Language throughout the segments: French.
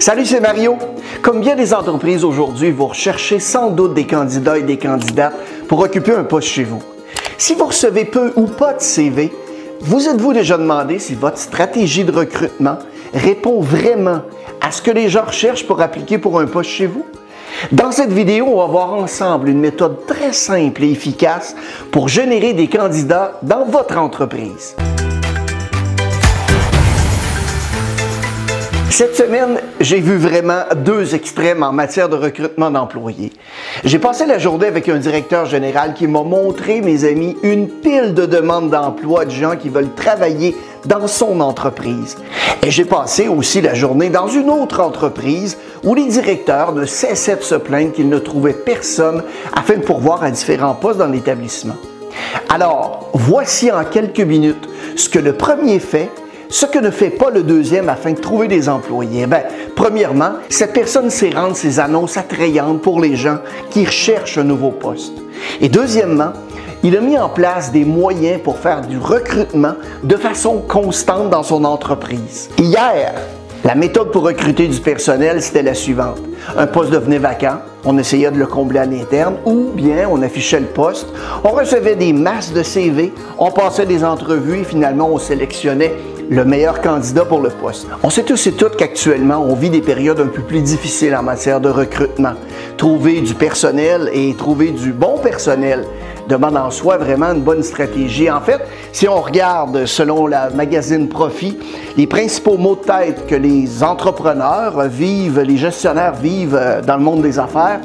Salut, c'est Mario. Comme bien des entreprises aujourd'hui, vous recherchez sans doute des candidats et des candidates pour occuper un poste chez vous. Si vous recevez peu ou pas de CV, vous êtes-vous déjà demandé si votre stratégie de recrutement répond vraiment à ce que les gens recherchent pour appliquer pour un poste chez vous? Dans cette vidéo, on va voir ensemble une méthode très simple et efficace pour générer des candidats dans votre entreprise. Cette semaine, j'ai vu vraiment deux extrêmes en matière de recrutement d'employés. J'ai passé la journée avec un directeur général qui m'a montré, mes amis, une pile de demandes d'emploi de gens qui veulent travailler dans son entreprise. Et j'ai passé aussi la journée dans une autre entreprise où les directeurs ne cessaient de se plaindre qu'ils ne trouvaient personne afin de pourvoir à différents postes dans l'établissement. Alors, voici en quelques minutes ce que le premier fait ce que ne fait pas le deuxième afin de trouver des employés? Ben, premièrement, cette personne sait rendre ses annonces attrayantes pour les gens qui recherchent un nouveau poste. Et deuxièmement, il a mis en place des moyens pour faire du recrutement de façon constante dans son entreprise. Hier, la méthode pour recruter du personnel, c'était la suivante. Un poste devenait vacant, on essayait de le combler à l'interne, ou bien on affichait le poste, on recevait des masses de CV, on passait des entrevues et finalement on sélectionnait le meilleur candidat pour le poste. On sait tous et toutes qu'actuellement, on vit des périodes un peu plus difficiles en matière de recrutement. Trouver du personnel et trouver du bon personnel demande en soi vraiment une bonne stratégie. En fait, si on regarde selon la magazine Profit, les principaux mots de tête que les entrepreneurs vivent, les gestionnaires vivent euh, dans le monde des affaires,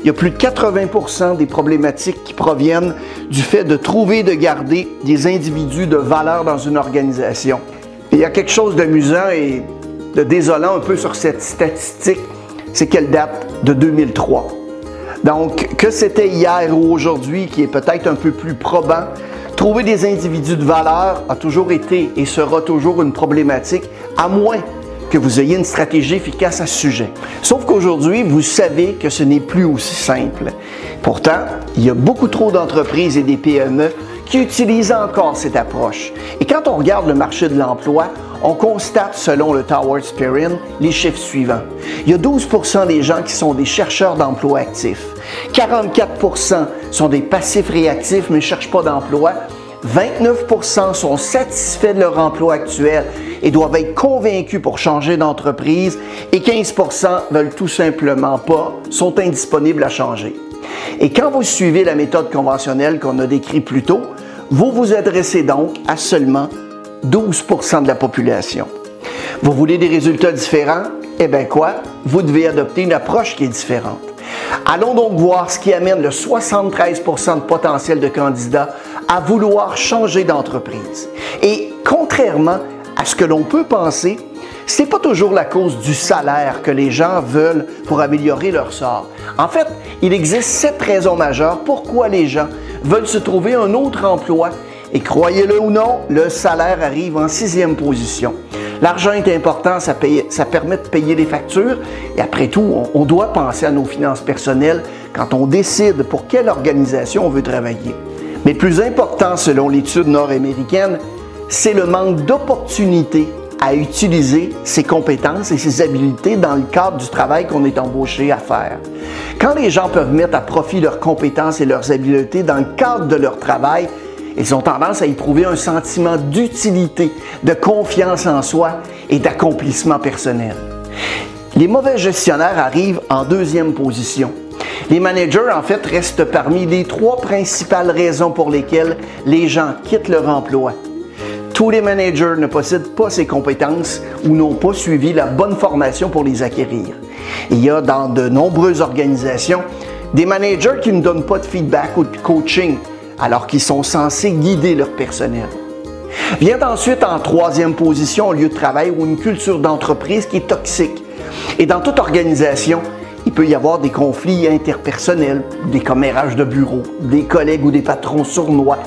il y a plus de 80% des problématiques qui proviennent du fait de trouver et de garder des individus de valeur dans une organisation. Il y a quelque chose d'amusant et de désolant un peu sur cette statistique, c'est qu'elle date de 2003. Donc, que c'était hier ou aujourd'hui qui est peut-être un peu plus probant, trouver des individus de valeur a toujours été et sera toujours une problématique, à moins que vous ayez une stratégie efficace à ce sujet. Sauf qu'aujourd'hui, vous savez que ce n'est plus aussi simple. Pourtant, il y a beaucoup trop d'entreprises et des PME qui utilisent encore cette approche. Et quand on regarde le marché de l'emploi, on constate, selon le Tower Spirit, les chiffres suivants. Il y a 12% des gens qui sont des chercheurs d'emploi actifs. 44% sont des passifs réactifs mais ne cherchent pas d'emploi. 29% sont satisfaits de leur emploi actuel et doivent être convaincus pour changer d'entreprise et 15% veulent tout simplement pas, sont indisponibles à changer. Et quand vous suivez la méthode conventionnelle qu'on a décrite plus tôt, vous vous adressez donc à seulement 12% de la population. Vous voulez des résultats différents? Eh bien quoi? Vous devez adopter une approche qui est différente. Allons donc voir ce qui amène le 73% de potentiel de candidats à vouloir changer d'entreprise. Et contrairement à ce que l'on peut penser, ce n'est pas toujours la cause du salaire que les gens veulent pour améliorer leur sort. En fait, il existe sept raisons majeures pourquoi les gens veulent se trouver un autre emploi. Et croyez-le ou non, le salaire arrive en sixième position. L'argent est important, ça, ça, permet de payer les factures. Et après tout, on, on doit penser à nos finances personnelles quand on décide pour quelle organisation on veut travailler. Mais plus important, selon l'étude nord-américaine, c'est le manque d'opportunités à utiliser ses compétences et ses habiletés dans le cadre du travail qu'on est embauché à faire. Quand les gens peuvent mettre à profit leurs compétences et leurs habiletés dans le cadre de leur travail, ils ont tendance à éprouver un sentiment d'utilité, de confiance en soi et d'accomplissement personnel. Les mauvais gestionnaires arrivent en deuxième position. Les managers, en fait, restent parmi les trois principales raisons pour lesquelles les gens quittent leur emploi. Tous les managers ne possèdent pas ces compétences ou n'ont pas suivi la bonne formation pour les acquérir. Il y a dans de nombreuses organisations des managers qui ne donnent pas de feedback ou de coaching alors qu'ils sont censés guider leur personnel. Vient ensuite en troisième position un lieu de travail ou une culture d'entreprise qui est toxique. Et dans toute organisation, il peut y avoir des conflits interpersonnels, des commérages de bureau, des collègues ou des patrons sournois,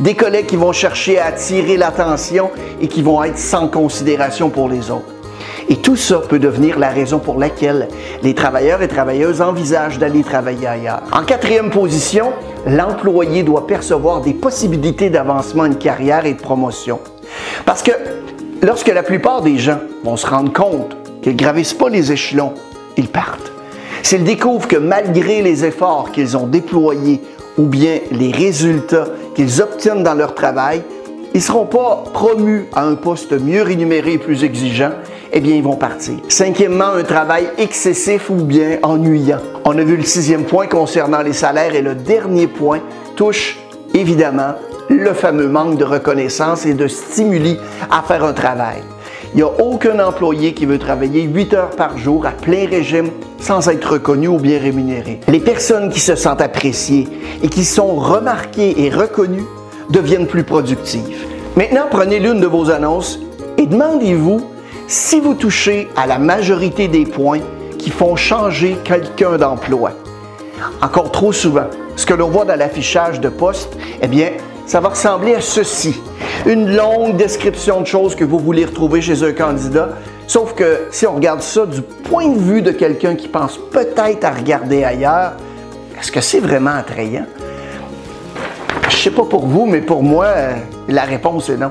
des collègues qui vont chercher à attirer l'attention et qui vont être sans considération pour les autres. Et tout ça peut devenir la raison pour laquelle les travailleurs et travailleuses envisagent d'aller travailler ailleurs. En quatrième position, l'employé doit percevoir des possibilités d'avancement de carrière et de promotion. Parce que lorsque la plupart des gens vont se rendre compte qu'ils ne gravissent pas les échelons, ils partent. S'ils découvrent que malgré les efforts qu'ils ont déployés ou bien les résultats qu'ils obtiennent dans leur travail, ils ne seront pas promus à un poste mieux rémunéré et plus exigeant, eh bien, ils vont partir. Cinquièmement, un travail excessif ou bien ennuyant. On a vu le sixième point concernant les salaires et le dernier point touche évidemment le fameux manque de reconnaissance et de stimuli à faire un travail. Il n'y a aucun employé qui veut travailler 8 heures par jour à plein régime sans être reconnu ou bien rémunéré. Les personnes qui se sentent appréciées et qui sont remarquées et reconnues deviennent plus productives. Maintenant, prenez l'une de vos annonces et demandez-vous si vous touchez à la majorité des points qui font changer quelqu'un d'emploi. Encore trop souvent, ce que l'on voit dans l'affichage de poste, eh bien, ça va ressembler à ceci. Une longue description de choses que vous voulez retrouver chez un candidat, sauf que si on regarde ça du point de vue de quelqu'un qui pense peut-être à regarder ailleurs, est-ce que c'est vraiment attrayant? Je sais pas pour vous, mais pour moi, euh, la réponse est non.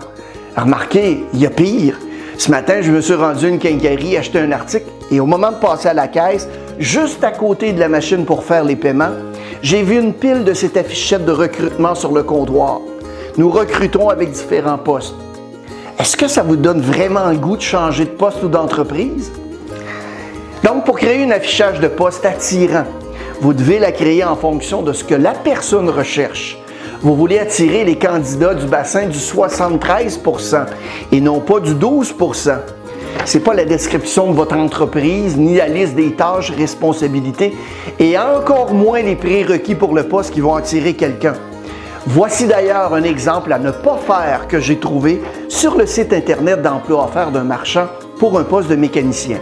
Remarquez, il y a pire. Ce matin, je me suis rendu à une quincaillerie acheter un article et au moment de passer à la caisse, juste à côté de la machine pour faire les paiements, j'ai vu une pile de cette affichette de recrutement sur le comptoir. Nous recrutons avec différents postes. Est-ce que ça vous donne vraiment le goût de changer de poste ou d'entreprise? Donc, pour créer un affichage de poste attirant, vous devez la créer en fonction de ce que la personne recherche. Vous voulez attirer les candidats du bassin du 73% et non pas du 12 c'est pas la description de votre entreprise, ni la liste des tâches, responsabilités, et encore moins les prérequis pour le poste qui vont attirer quelqu'un. Voici d'ailleurs un exemple à ne pas faire que j'ai trouvé sur le site internet d'emploi offert d'un marchand pour un poste de mécanicien.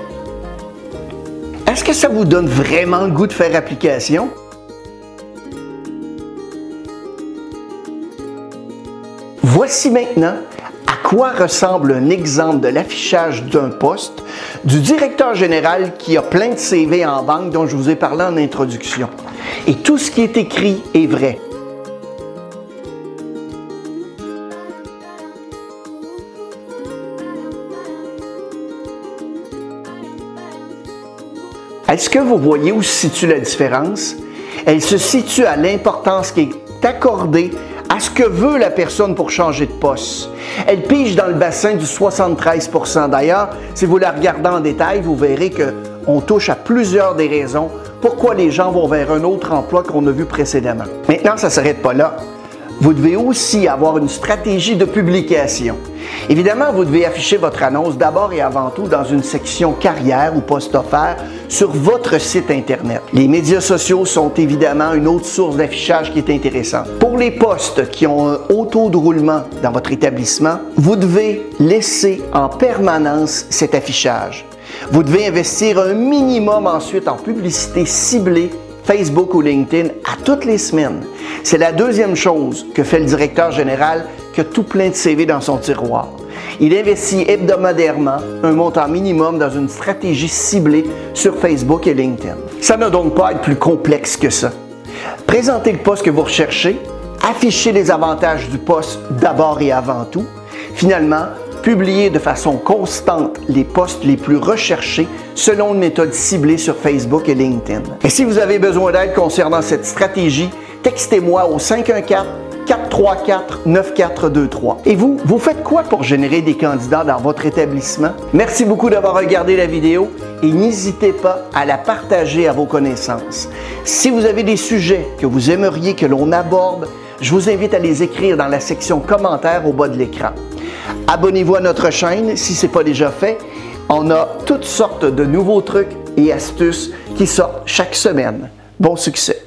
Est-ce que ça vous donne vraiment le goût de faire application? Voici maintenant quoi ressemble un exemple de l'affichage d'un poste du directeur général qui a plein de CV en banque dont je vous ai parlé en introduction? Et tout ce qui est écrit est vrai. Est-ce que vous voyez où se situe la différence? Elle se situe à l'importance qui est accordée à ce que veut la personne pour changer de poste? Elle pige dans le bassin du 73% D'ailleurs, si vous la regardez en détail, vous verrez qu'on touche à plusieurs des raisons pourquoi les gens vont vers un autre emploi qu'on a vu précédemment. Maintenant, ça ne s'arrête pas là. Vous devez aussi avoir une stratégie de publication. Évidemment, vous devez afficher votre annonce d'abord et avant tout dans une section carrière ou poste offert sur votre site Internet. Les médias sociaux sont évidemment une autre source d'affichage qui est intéressante. Pour les postes qui ont un haut taux de roulement dans votre établissement, vous devez laisser en permanence cet affichage. Vous devez investir un minimum ensuite en publicité ciblée Facebook ou LinkedIn à toutes les semaines. C'est la deuxième chose que fait le directeur général qui a tout plein de CV dans son tiroir. Il investit hebdomadairement un montant minimum dans une stratégie ciblée sur Facebook et LinkedIn. Ça ne donc pas être plus complexe que ça. Présentez le poste que vous recherchez, affichez les avantages du poste d'abord et avant tout. Finalement, publiez de façon constante les postes les plus recherchés selon une méthode ciblée sur Facebook et LinkedIn. Et si vous avez besoin d'aide concernant cette stratégie, textez-moi au 514 434-9423. Et vous, vous faites quoi pour générer des candidats dans votre établissement? Merci beaucoup d'avoir regardé la vidéo et n'hésitez pas à la partager à vos connaissances. Si vous avez des sujets que vous aimeriez que l'on aborde, je vous invite à les écrire dans la section commentaires au bas de l'écran. Abonnez-vous à notre chaîne si ce n'est pas déjà fait. On a toutes sortes de nouveaux trucs et astuces qui sortent chaque semaine. Bon succès!